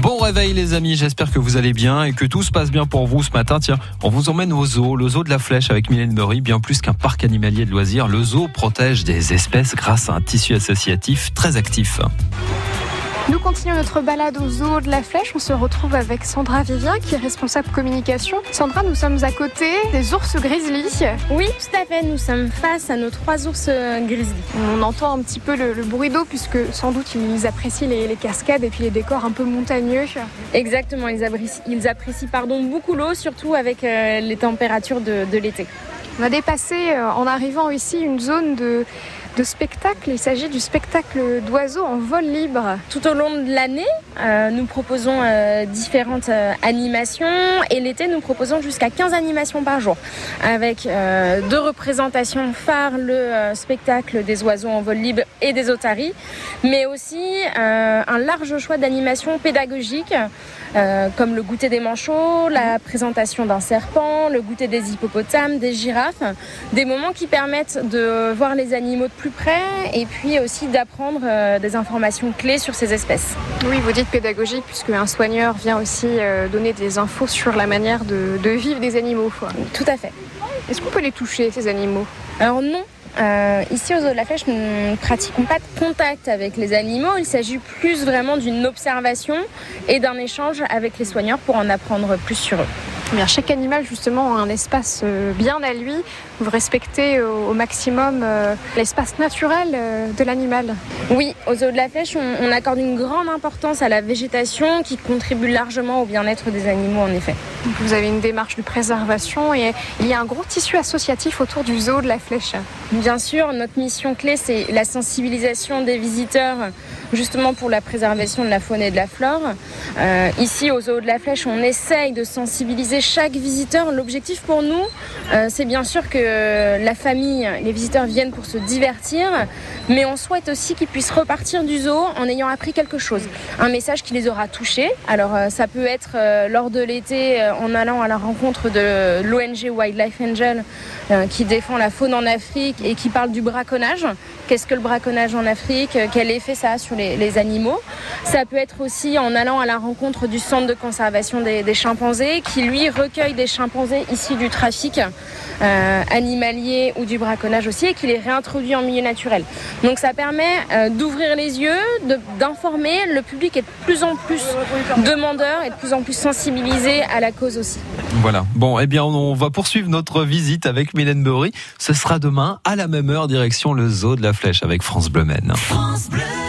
Bon réveil les amis, j'espère que vous allez bien et que tout se passe bien pour vous ce matin. Tiens, on vous emmène au zoo, le zoo de la Flèche avec Mylène Murray, bien plus qu'un parc animalier de loisirs. Le zoo protège des espèces grâce à un tissu associatif très actif. Nous continuons notre balade au zoo de la Flèche. On se retrouve avec Sandra Vivien qui est responsable communication. Sandra, nous sommes à côté des ours grizzly. Oui, tout à fait. Nous sommes face à nos trois ours euh, grizzly. On entend un petit peu le, le bruit d'eau puisque sans doute ils apprécient les, les, cascades et puis les décors un peu montagneux. Exactement, ils apprécient, ils apprécient pardon, beaucoup l'eau, surtout avec euh, les températures de, de l'été. On a dépassé euh, en arrivant ici une zone de de spectacle. Il s'agit du spectacle d'oiseaux en vol libre. Tout au long de l'année, euh, nous proposons euh, différentes euh, animations et l'été, nous proposons jusqu'à 15 animations par jour avec deux représentations phares, le spectacle des oiseaux en vol libre et des otaries, mais aussi un large choix d'animations pédagogiques comme le goûter des manchots, la présentation d'un serpent, le goûter des hippopotames, des girafes, des moments qui permettent de voir les animaux plus près et puis aussi d'apprendre euh, des informations clés sur ces espèces. Oui, vous dites pédagogique puisque un soigneur vient aussi euh, donner des infos sur la manière de, de vivre des animaux. Quoi. Tout à fait. Est-ce qu'on peut les toucher, ces animaux? Alors non, euh, ici au zoo de la Flèche, nous ne pratiquons pas de contact avec les animaux. Il s'agit plus vraiment d'une observation et d'un échange avec les soigneurs pour en apprendre plus sur eux. Bien, chaque animal justement a un espace euh, bien à lui. Vous respectez au, maximum euh, l'espace naturel euh, de l'animal. Oui, au zoo de la Flèche, on, on, accorde une grande importance à la végétation qui contribue largement au bien-être des animaux en effet. Vous avez une démarche de préservation et il y a un gros tissu associatif autour du zoo de la Flèche. Bien sûr, notre mission clé, c'est la sensibilisation des visiteurs justement pour la préservation de la faune et de la flore. Euh, ici, au zoo de la Flèche, on essaye de sensibiliser chaque visiteur. L'objectif pour nous, euh, c'est bien sûr que la famille, les visiteurs viennent pour se divertir, mais on souhaite aussi qu'ils puissent repartir du zoo en ayant appris quelque chose. Un message qui les aura touchés. Alors, euh, ça peut être lors de l'été en allant à la rencontre de l'ONG Wildlife Angel qui défend la faune en Afrique et qui parle du braconnage. Qu'est-ce que le braconnage en Afrique Quel effet ça a sur les, animaux? Ça peut être aussi en allant à la rencontre du centre de conservation des, des chimpanzés qui lui recueille des chimpanzés issus du trafic euh, animalier ou du braconnage aussi et qui les réintroduit en milieu naturel. Donc ça permet euh, d'ouvrir les yeux, d'informer. Le public est de plus en plus demandeur et de plus en plus sensibilisé à la cause aussi. Voilà. Bon, eh bien, on va poursuivre notre visite avec Mylène Bory. Ce sera demain à la même heure, direction le zoo de la Flèche avec France Bleu Maine. France Bleu.